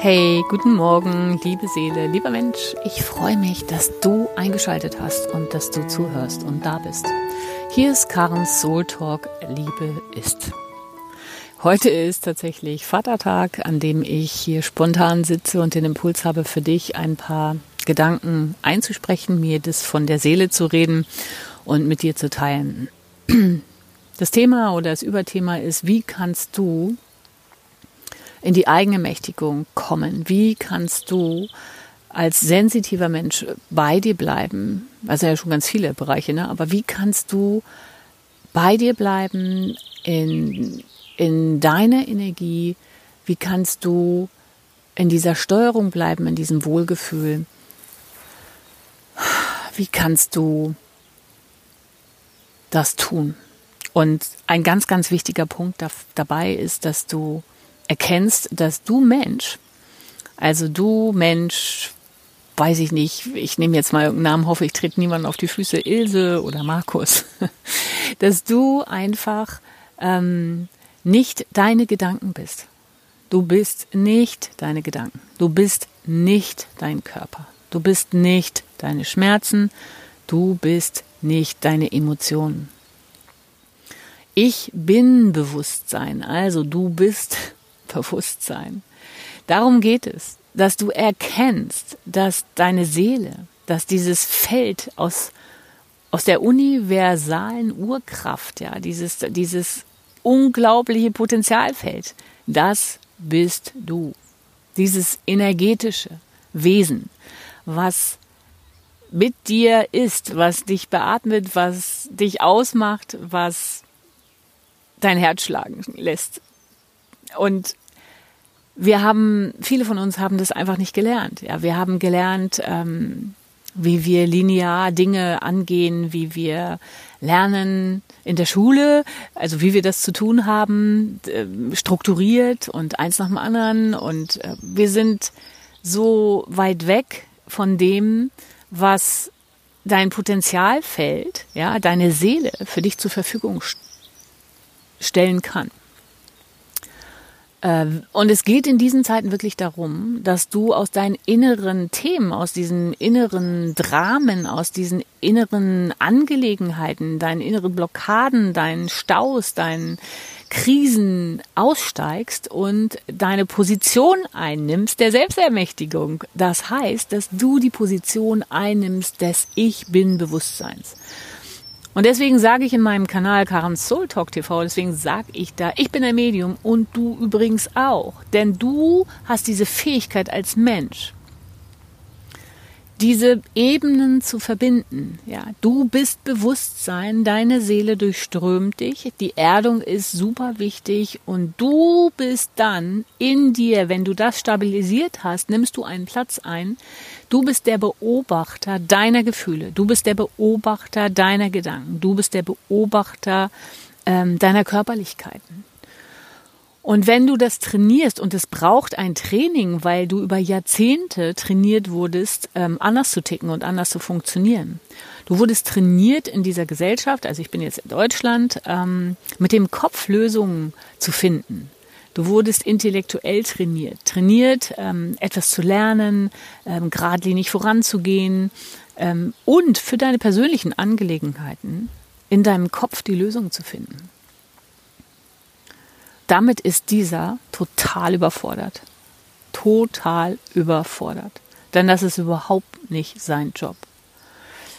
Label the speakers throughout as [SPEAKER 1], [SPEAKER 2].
[SPEAKER 1] Hey, guten Morgen, liebe Seele, lieber Mensch. Ich freue mich, dass du eingeschaltet hast und dass du zuhörst und da bist. Hier ist Karens Soul Talk, Liebe ist. Heute ist tatsächlich Vatertag, an dem ich hier spontan sitze und den Impuls habe, für dich ein paar Gedanken einzusprechen, mir das von der Seele zu reden und mit dir zu teilen. Das Thema oder das Überthema ist, wie kannst du in die eigene Mächtigung kommen? Wie kannst du als sensitiver Mensch bei dir bleiben? Also ja schon ganz viele Bereiche, ne? Aber wie kannst du bei dir bleiben in, in deiner Energie? Wie kannst du in dieser Steuerung bleiben, in diesem Wohlgefühl? Wie kannst du das tun? Und ein ganz, ganz wichtiger Punkt da, dabei ist, dass du erkennst, dass du Mensch, also du Mensch, weiß ich nicht, ich nehme jetzt mal irgendeinen Namen, hoffe, ich trete niemanden auf die Füße, Ilse oder Markus, dass du einfach ähm, nicht deine Gedanken bist. Du bist nicht deine Gedanken. Du bist nicht dein Körper. Du bist nicht deine Schmerzen. Du bist nicht deine Emotionen. Ich bin Bewusstsein, also du bist Bewusstsein. Darum geht es, dass du erkennst, dass deine Seele, dass dieses Feld aus, aus der universalen Urkraft, ja, dieses, dieses unglaubliche Potenzialfeld, das bist du. Dieses energetische Wesen, was mit dir ist, was dich beatmet, was dich ausmacht, was dein Herz schlagen lässt. Und wir haben, viele von uns haben das einfach nicht gelernt. Ja, wir haben gelernt, ähm, wie wir linear Dinge angehen, wie wir lernen in der Schule, also wie wir das zu tun haben, äh, strukturiert und eins nach dem anderen. Und äh, wir sind so weit weg von dem, was dein Potenzialfeld, ja, deine Seele für dich zur Verfügung stellen kann. Ähm, und es geht in diesen Zeiten wirklich darum, dass du aus deinen inneren Themen, aus diesen inneren Dramen, aus diesen inneren Angelegenheiten, deinen inneren Blockaden, deinen Staus, deinen Krisen aussteigst und deine Position einnimmst der Selbstermächtigung. Das heißt, dass du die Position einnimmst des Ich bin Bewusstseins. Und deswegen sage ich in meinem Kanal Karens Soul Talk TV, deswegen sage ich da, ich bin ein Medium und du übrigens auch. Denn du hast diese Fähigkeit als Mensch diese Ebenen zu verbinden. Ja, du bist Bewusstsein, deine Seele durchströmt dich, die Erdung ist super wichtig und du bist dann in dir, wenn du das stabilisiert hast, nimmst du einen Platz ein. Du bist der Beobachter deiner Gefühle, du bist der Beobachter deiner Gedanken, du bist der Beobachter ähm, deiner Körperlichkeiten. Und wenn du das trainierst, und es braucht ein Training, weil du über Jahrzehnte trainiert wurdest, ähm, anders zu ticken und anders zu funktionieren. Du wurdest trainiert in dieser Gesellschaft, also ich bin jetzt in Deutschland, ähm, mit dem Kopf Lösungen zu finden. Du wurdest intellektuell trainiert, trainiert, ähm, etwas zu lernen, geradlinig voranzugehen und für deine persönlichen Angelegenheiten in deinem Kopf die Lösung zu finden damit ist dieser total überfordert. Total überfordert. Denn das ist überhaupt nicht sein Job.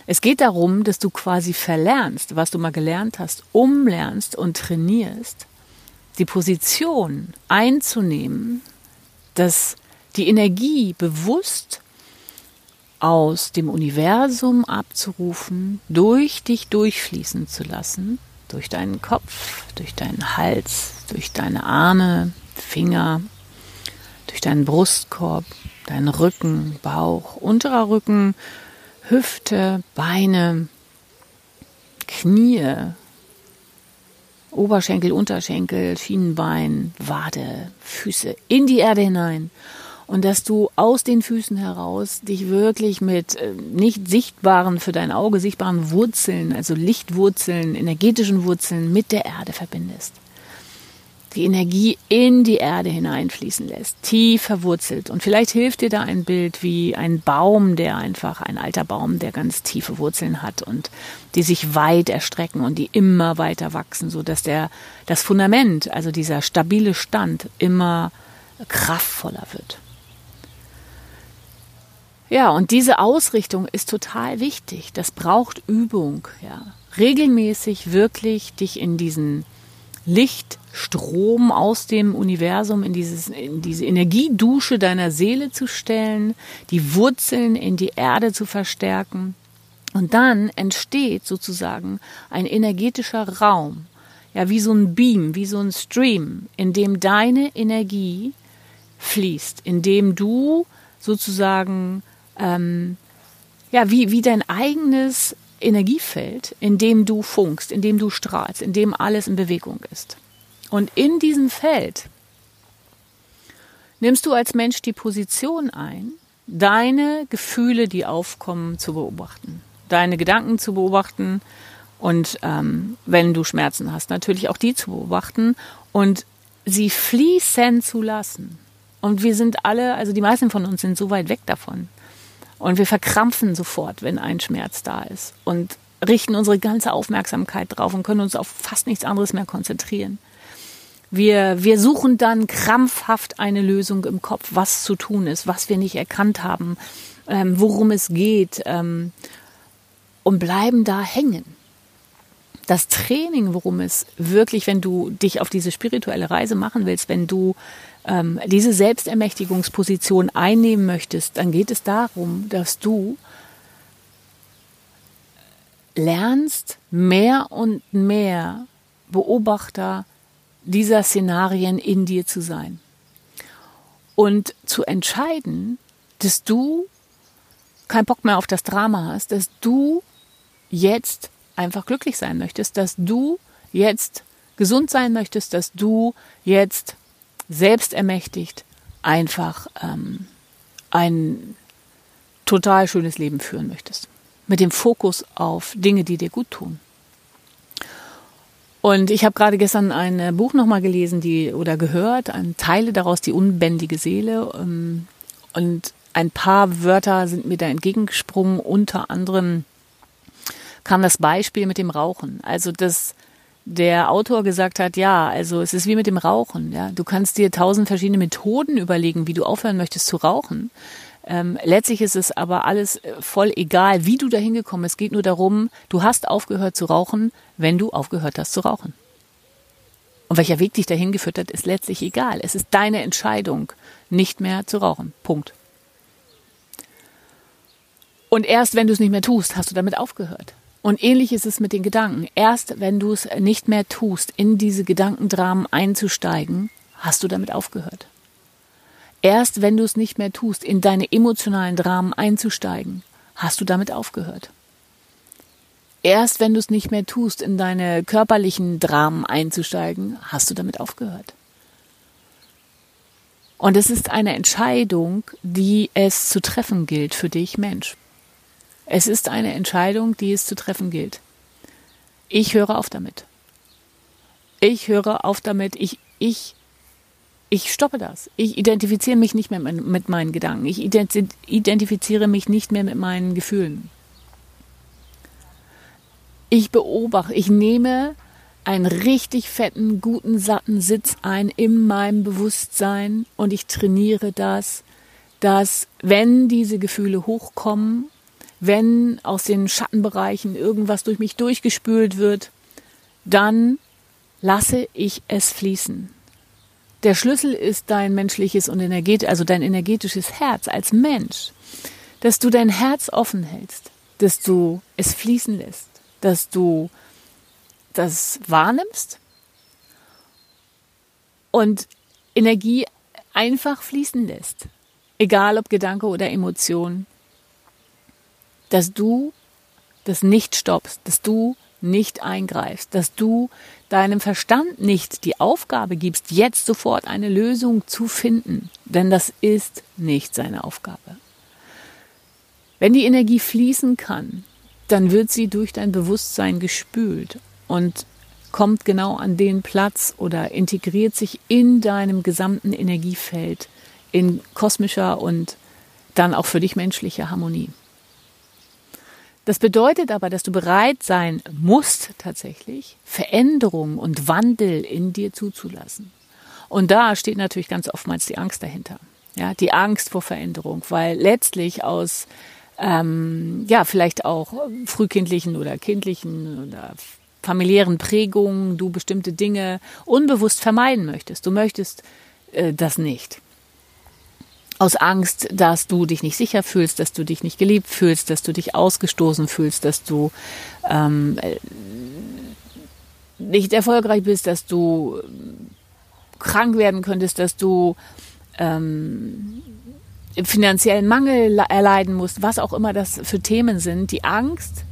[SPEAKER 1] Es geht darum, dass du quasi verlernst, was du mal gelernt hast, umlernst und trainierst, die Position einzunehmen, dass die Energie bewusst aus dem Universum abzurufen, durch dich durchfließen zu lassen durch deinen Kopf, durch deinen Hals, durch deine Arme, Finger, durch deinen Brustkorb, deinen Rücken, Bauch, unterer Rücken, Hüfte, Beine, Knie, Oberschenkel, Unterschenkel, Schienenbein, Wade, Füße in die Erde hinein und dass du aus den Füßen heraus dich wirklich mit äh, nicht sichtbaren, für dein Auge sichtbaren Wurzeln, also Lichtwurzeln, energetischen Wurzeln mit der Erde verbindest. Die Energie in die Erde hineinfließen lässt, tief verwurzelt. Und vielleicht hilft dir da ein Bild wie ein Baum, der einfach, ein alter Baum, der ganz tiefe Wurzeln hat und die sich weit erstrecken und die immer weiter wachsen, so dass der, das Fundament, also dieser stabile Stand immer kraftvoller wird. Ja, und diese Ausrichtung ist total wichtig. Das braucht Übung, ja. Regelmäßig wirklich dich in diesen Lichtstrom aus dem Universum in, dieses, in diese Energiedusche deiner Seele zu stellen, die Wurzeln in die Erde zu verstärken. Und dann entsteht sozusagen ein energetischer Raum, ja, wie so ein Beam, wie so ein Stream, in dem deine Energie fließt, in dem du sozusagen, ähm, ja, wie, wie dein eigenes Energiefeld, in dem du funkst, in dem du strahlst, in dem alles in Bewegung ist. Und in diesem Feld nimmst du als Mensch die Position ein, deine Gefühle, die aufkommen, zu beobachten, deine Gedanken zu beobachten und ähm, wenn du Schmerzen hast, natürlich auch die zu beobachten und sie fließen zu lassen. Und wir sind alle, also die meisten von uns sind so weit weg davon. Und wir verkrampfen sofort, wenn ein Schmerz da ist und richten unsere ganze Aufmerksamkeit drauf und können uns auf fast nichts anderes mehr konzentrieren. Wir, wir suchen dann krampfhaft eine Lösung im Kopf, was zu tun ist, was wir nicht erkannt haben, ähm, worum es geht ähm, und bleiben da hängen. Das Training, worum es wirklich, wenn du dich auf diese spirituelle Reise machen willst, wenn du ähm, diese Selbstermächtigungsposition einnehmen möchtest, dann geht es darum, dass du lernst, mehr und mehr Beobachter dieser Szenarien in dir zu sein. Und zu entscheiden, dass du keinen Bock mehr auf das Drama hast, dass du jetzt einfach glücklich sein möchtest, dass du jetzt gesund sein möchtest, dass du jetzt selbstermächtigt einfach ähm, ein total schönes Leben führen möchtest. Mit dem Fokus auf Dinge, die dir gut tun. Und ich habe gerade gestern ein äh, Buch nochmal gelesen, die oder gehört, ein Teile daraus, die unbändige Seele. Ähm, und ein paar Wörter sind mir da entgegengesprungen. Unter anderem kam das Beispiel mit dem Rauchen. Also das der Autor gesagt hat, ja, also es ist wie mit dem Rauchen. Ja, du kannst dir tausend verschiedene Methoden überlegen, wie du aufhören möchtest zu rauchen. Ähm, letztlich ist es aber alles äh, voll egal, wie du da hingekommen bist. Es geht nur darum, du hast aufgehört zu rauchen, wenn du aufgehört hast zu rauchen. Und welcher Weg dich dahin geführt hat, ist letztlich egal. Es ist deine Entscheidung, nicht mehr zu rauchen. Punkt. Und erst wenn du es nicht mehr tust, hast du damit aufgehört. Und ähnlich ist es mit den Gedanken. Erst wenn du es nicht mehr tust, in diese Gedankendramen einzusteigen, hast du damit aufgehört. Erst wenn du es nicht mehr tust, in deine emotionalen Dramen einzusteigen, hast du damit aufgehört. Erst wenn du es nicht mehr tust, in deine körperlichen Dramen einzusteigen, hast du damit aufgehört. Und es ist eine Entscheidung, die es zu treffen gilt für dich, Mensch. Es ist eine Entscheidung, die es zu treffen gilt. Ich höre auf damit. Ich höre auf damit. Ich, ich, ich stoppe das. Ich identifiziere mich nicht mehr mit meinen Gedanken. Ich identifiziere mich nicht mehr mit meinen Gefühlen. Ich beobachte, ich nehme einen richtig fetten, guten, satten Sitz ein in meinem Bewusstsein und ich trainiere das, dass wenn diese Gefühle hochkommen wenn aus den Schattenbereichen irgendwas durch mich durchgespült wird, dann lasse ich es fließen. Der Schlüssel ist dein menschliches und energetisch, also dein energetisches Herz als Mensch, dass du dein Herz offen hältst, dass du es fließen lässt, dass du das wahrnimmst und Energie einfach fließen lässt, egal ob Gedanke oder Emotion, dass du das nicht stoppst, dass du nicht eingreifst, dass du deinem Verstand nicht die Aufgabe gibst, jetzt sofort eine Lösung zu finden, denn das ist nicht seine Aufgabe. Wenn die Energie fließen kann, dann wird sie durch dein Bewusstsein gespült und kommt genau an den Platz oder integriert sich in deinem gesamten Energiefeld in kosmischer und dann auch für dich menschlicher Harmonie. Das bedeutet aber, dass du bereit sein musst, tatsächlich Veränderung und Wandel in dir zuzulassen. Und da steht natürlich ganz oftmals die Angst dahinter. Ja, die Angst vor Veränderung, weil letztlich aus ähm, ja vielleicht auch frühkindlichen oder kindlichen oder familiären Prägungen du bestimmte Dinge unbewusst vermeiden möchtest. Du möchtest äh, das nicht aus Angst, dass du dich nicht sicher fühlst, dass du dich nicht geliebt fühlst, dass du dich ausgestoßen fühlst, dass du ähm, nicht erfolgreich bist, dass du krank werden könntest, dass du ähm, finanziellen Mangel erleiden musst, was auch immer das für Themen sind. Die Angst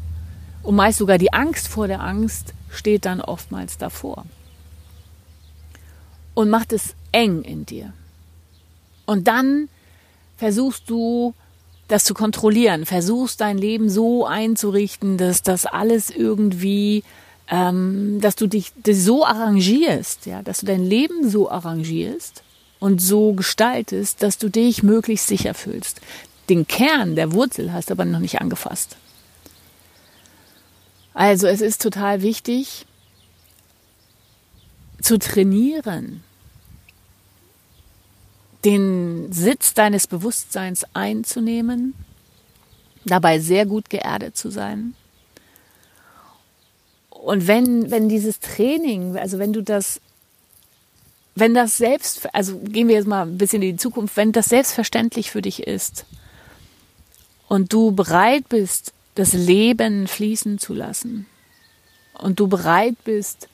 [SPEAKER 1] und meist sogar die Angst vor der Angst steht dann oftmals davor und macht es eng in dir. Und dann versuchst du das zu kontrollieren, versuchst dein Leben so einzurichten, dass das alles irgendwie, ähm, dass du dich so arrangierst, ja, dass du dein Leben so arrangierst und so gestaltest, dass du dich möglichst sicher fühlst. Den Kern der Wurzel hast du aber noch nicht angefasst. Also es ist total wichtig zu trainieren, den Sitz deines Bewusstseins einzunehmen, dabei sehr gut geerdet zu sein. Und wenn, wenn dieses Training, also wenn du das, wenn das selbst, also gehen wir jetzt mal ein bisschen in die Zukunft, wenn das selbstverständlich für dich ist und du bereit bist, das Leben fließen zu lassen und du bereit bist,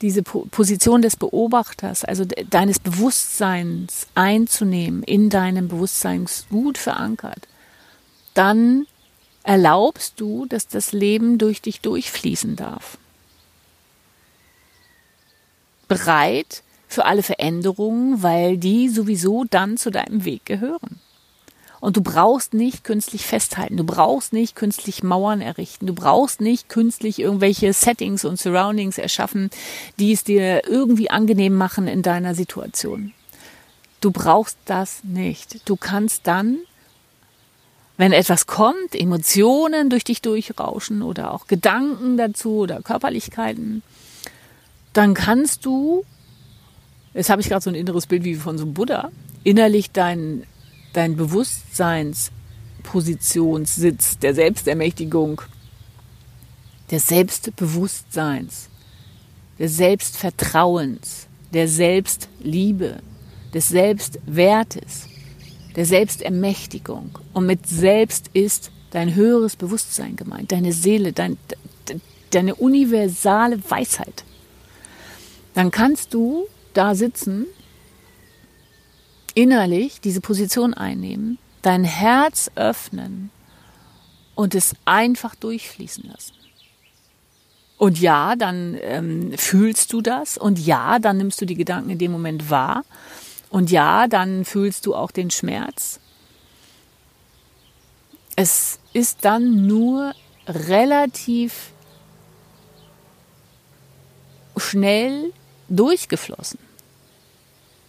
[SPEAKER 1] diese Position des Beobachters, also deines Bewusstseins einzunehmen, in deinem Bewusstsein gut verankert, dann erlaubst du, dass das Leben durch dich durchfließen darf. Bereit für alle Veränderungen, weil die sowieso dann zu deinem Weg gehören. Und du brauchst nicht künstlich festhalten, du brauchst nicht künstlich Mauern errichten, du brauchst nicht künstlich irgendwelche Settings und Surroundings erschaffen, die es dir irgendwie angenehm machen in deiner Situation. Du brauchst das nicht. Du kannst dann, wenn etwas kommt, Emotionen durch dich durchrauschen oder auch Gedanken dazu oder Körperlichkeiten, dann kannst du, jetzt habe ich gerade so ein inneres Bild wie von so einem Buddha, innerlich deinen dein Bewusstseinspositionssitz der Selbstermächtigung, des Selbstbewusstseins, des Selbstvertrauens, der Selbstliebe, des Selbstwertes, der Selbstermächtigung. Und mit Selbst ist dein höheres Bewusstsein gemeint, deine Seele, dein, deine universale Weisheit. Dann kannst du da sitzen innerlich diese Position einnehmen, dein Herz öffnen und es einfach durchfließen lassen. Und ja, dann ähm, fühlst du das und ja, dann nimmst du die Gedanken in dem Moment wahr und ja, dann fühlst du auch den Schmerz. Es ist dann nur relativ schnell durchgeflossen.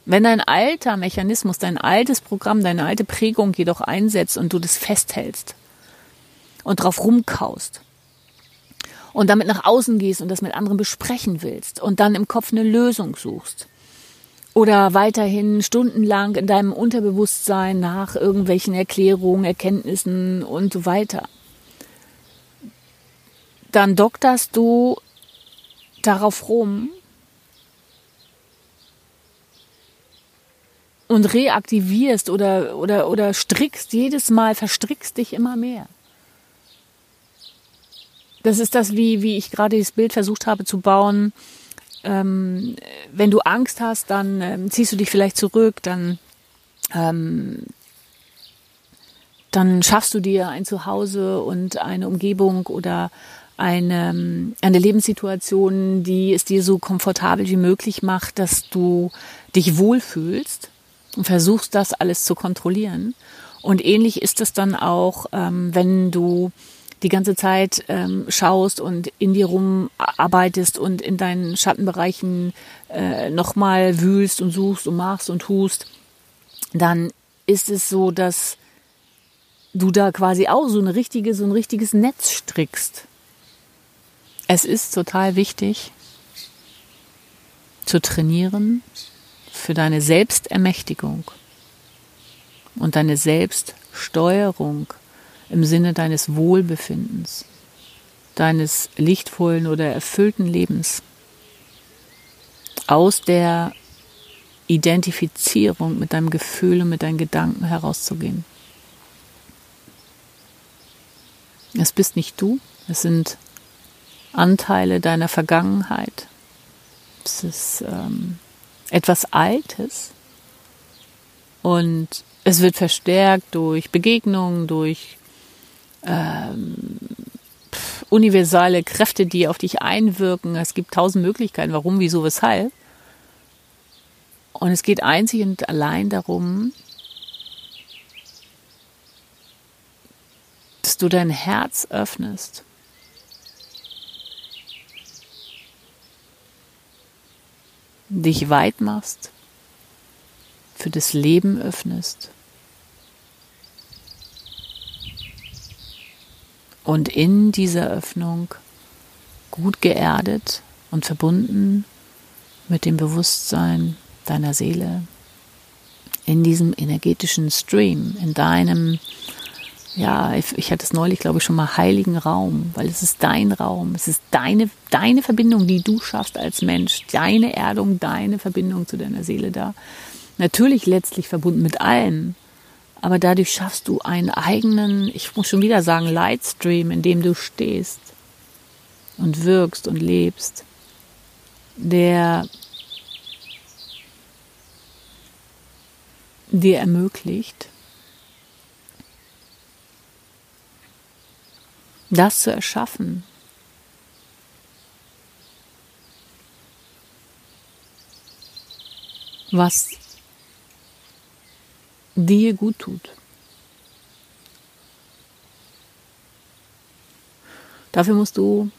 [SPEAKER 1] Wenn dein alter Mechanismus, dein altes Programm, deine alte Prägung jedoch einsetzt und du das festhältst und drauf rumkaust und damit nach außen gehst und das mit anderen besprechen willst und dann im Kopf eine Lösung suchst oder weiterhin stundenlang in deinem Unterbewusstsein nach irgendwelchen Erklärungen, Erkenntnissen und so weiter, dann dokterst du darauf rum und reaktivierst oder, oder, oder strickst jedes Mal, verstrickst dich immer mehr. Das ist das, wie, wie ich gerade das Bild versucht habe zu bauen. Ähm, wenn du Angst hast, dann ähm, ziehst du dich vielleicht zurück, dann, ähm, dann schaffst du dir ein Zuhause und eine Umgebung oder eine, eine Lebenssituation, die es dir so komfortabel wie möglich macht, dass du dich wohlfühlst und versuchst das alles zu kontrollieren. Und ähnlich ist es dann auch, ähm, wenn du die ganze Zeit ähm, schaust und in dir rumarbeitest und in deinen Schattenbereichen äh, nochmal wühlst und suchst und machst und tust, dann ist es so, dass du da quasi auch so eine richtige, so ein richtiges Netz strickst. Es ist total wichtig zu trainieren für deine Selbstermächtigung und deine Selbststeuerung im Sinne deines Wohlbefindens, deines lichtvollen oder erfüllten Lebens, aus der Identifizierung mit deinem Gefühl und mit deinen Gedanken herauszugehen. Es bist nicht du, es sind Anteile deiner Vergangenheit. Es ist ähm, etwas Altes und es wird verstärkt durch Begegnungen, durch ähm, universale Kräfte, die auf dich einwirken. Es gibt tausend Möglichkeiten, warum, wieso, weshalb. Und es geht einzig und allein darum, dass du dein Herz öffnest. Dich weit machst, für das Leben öffnest und in dieser Öffnung gut geerdet und verbunden mit dem Bewusstsein deiner Seele, in diesem energetischen Stream, in deinem, ja, ich, ich hatte es neulich, glaube ich, schon mal heiligen Raum, weil es ist dein Raum, es ist deine, deine Verbindung, die du schaffst als Mensch, deine Erdung, deine Verbindung zu deiner Seele da. Natürlich letztlich verbunden mit allen, aber dadurch schaffst du einen eigenen, ich muss schon wieder sagen, Lightstream, in dem du stehst und wirkst und lebst, der dir ermöglicht, das zu erschaffen, was dir gut tut. Dafür musst du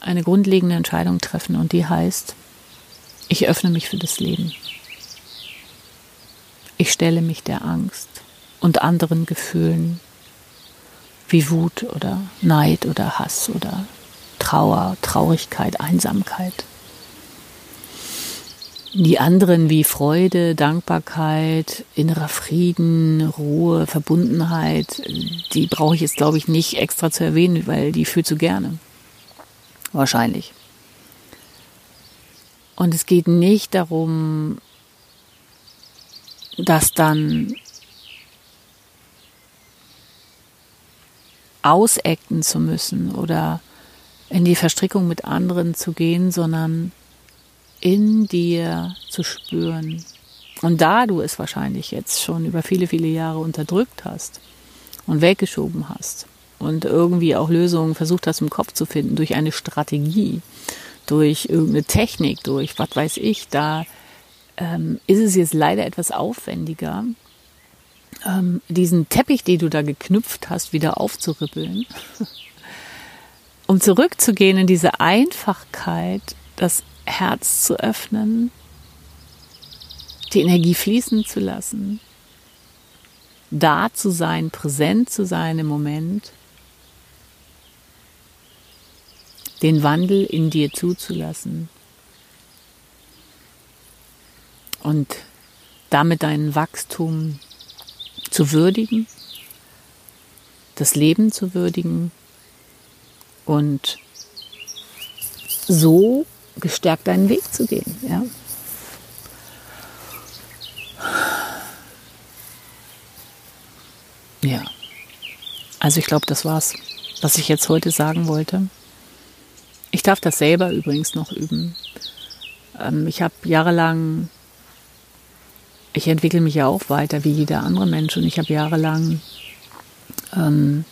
[SPEAKER 1] eine grundlegende Entscheidung treffen und die heißt, ich öffne mich für das Leben. Ich stelle mich der Angst und anderen Gefühlen wie Wut oder Neid oder Hass oder Trauer, Traurigkeit, Einsamkeit die anderen wie Freude, Dankbarkeit, innerer Frieden, Ruhe, Verbundenheit, die brauche ich jetzt, glaube ich, nicht extra zu erwähnen, weil die fühlst du gerne. Wahrscheinlich. Und es geht nicht darum, das dann ausecken zu müssen oder in die Verstrickung mit anderen zu gehen, sondern in dir zu spüren. Und da du es wahrscheinlich jetzt schon über viele, viele Jahre unterdrückt hast und weggeschoben hast und irgendwie auch Lösungen versucht hast im Kopf zu finden durch eine Strategie, durch irgendeine Technik, durch was weiß ich, da ähm, ist es jetzt leider etwas aufwendiger, ähm, diesen Teppich, den du da geknüpft hast, wieder aufzuribbeln, um zurückzugehen in diese Einfachkeit, das Herz zu öffnen, die Energie fließen zu lassen, da zu sein, präsent zu sein im Moment, den Wandel in dir zuzulassen und damit dein Wachstum zu würdigen, das Leben zu würdigen und so gestärkt deinen Weg zu gehen. Ja? Ja. Also ich glaube, das war's, was ich jetzt heute sagen wollte. Ich darf das selber übrigens noch üben. Ähm, ich habe jahrelang, ich entwickle mich ja auch weiter wie jeder andere Mensch und ich habe jahrelang ähm,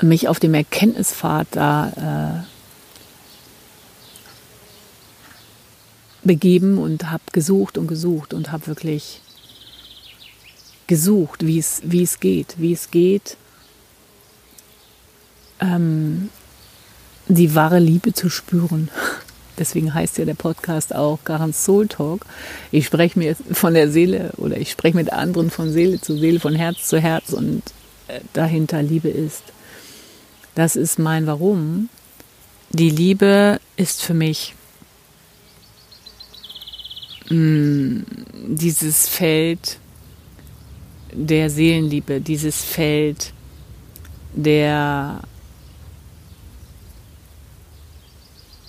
[SPEAKER 1] mich auf dem Erkenntnispfad da äh, begeben und habe gesucht und gesucht und habe wirklich gesucht, wie es, wie es geht, wie es geht, ähm, die wahre Liebe zu spüren. Deswegen heißt ja der Podcast auch Garants Soul Talk. Ich spreche mir von der Seele oder ich spreche mit anderen von Seele zu Seele, von Herz zu Herz und äh, dahinter Liebe ist. Das ist mein Warum. Die Liebe ist für mich mm, dieses Feld der Seelenliebe, dieses Feld der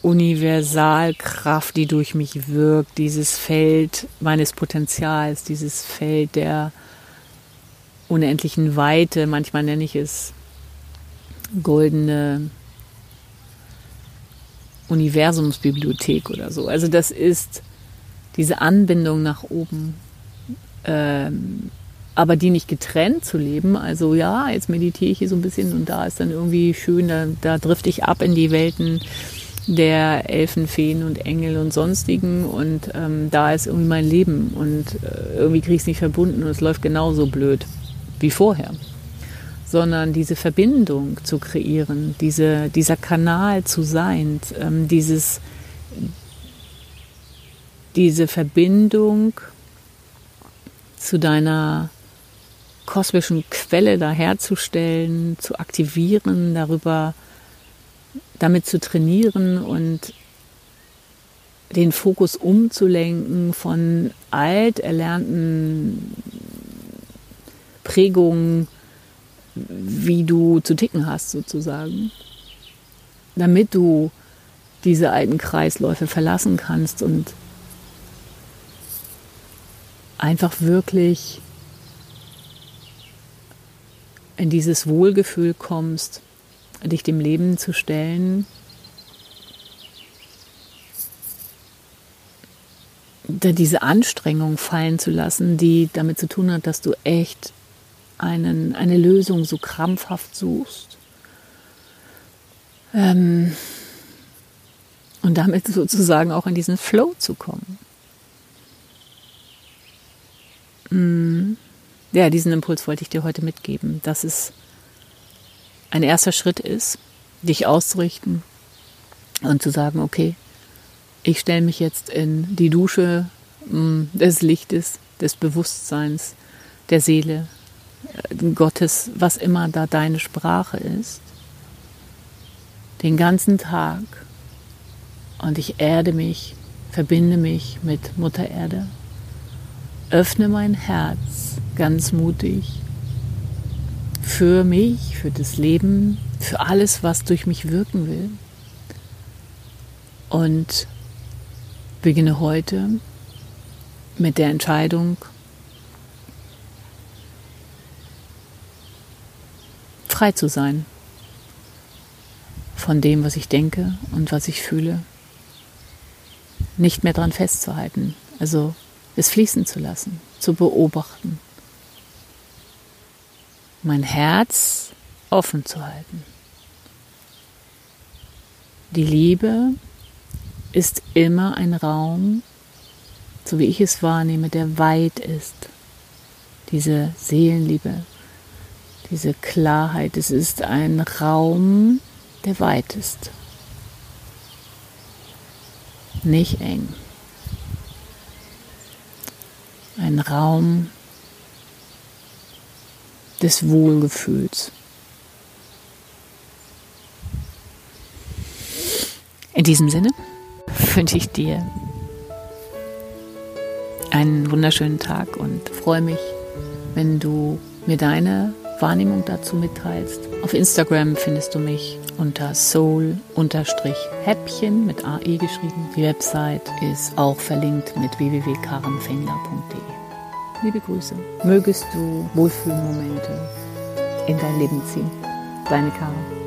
[SPEAKER 1] Universalkraft, die durch mich wirkt, dieses Feld meines Potenzials, dieses Feld der unendlichen Weite, manchmal nenne ich es goldene Universumsbibliothek oder so. Also das ist diese Anbindung nach oben, ähm, aber die nicht getrennt zu leben. Also ja, jetzt meditiere ich hier so ein bisschen und da ist dann irgendwie schön, da, da drifte ich ab in die Welten der Elfen, Feen und Engel und sonstigen. Und ähm, da ist irgendwie mein Leben. Und äh, irgendwie kriege ich es nicht verbunden. Und es läuft genauso blöd wie vorher. Sondern diese Verbindung zu kreieren, diese, dieser Kanal zu sein, ähm, dieses, diese Verbindung zu deiner kosmischen Quelle da herzustellen, zu aktivieren, darüber damit zu trainieren und den Fokus umzulenken von alt erlernten Prägungen wie du zu ticken hast sozusagen, damit du diese alten Kreisläufe verlassen kannst und einfach wirklich in dieses Wohlgefühl kommst, dich dem Leben zu stellen, diese Anstrengung fallen zu lassen, die damit zu tun hat, dass du echt einen, eine Lösung so krampfhaft suchst. Ähm, und damit sozusagen auch in diesen Flow zu kommen. Mm, ja, diesen Impuls wollte ich dir heute mitgeben, dass es ein erster Schritt ist, dich auszurichten und zu sagen, okay, ich stelle mich jetzt in die Dusche mm, des Lichtes, des Bewusstseins, der Seele, Gottes, was immer da deine Sprache ist, den ganzen Tag. Und ich erde mich, verbinde mich mit Mutter Erde, öffne mein Herz ganz mutig für mich, für das Leben, für alles, was durch mich wirken will und beginne heute mit der Entscheidung, frei zu sein von dem, was ich denke und was ich fühle. Nicht mehr dran festzuhalten, also es fließen zu lassen, zu beobachten. Mein Herz offen zu halten. Die Liebe ist immer ein Raum, so wie ich es wahrnehme, der weit ist. Diese Seelenliebe, diese Klarheit. Es ist ein Raum, der weit ist. Nicht eng. Ein Raum des Wohlgefühls. In diesem Sinne wünsche ich dir einen wunderschönen Tag und freue mich, wenn du mir deine Wahrnehmung dazu mitteilst. Auf Instagram findest du mich unter soul-häppchen mit AE geschrieben. Die Website ist auch verlinkt mit www.karenfengler.de. Liebe Grüße. Mögest du Wohlfühlmomente in dein Leben ziehen. Deine Karin.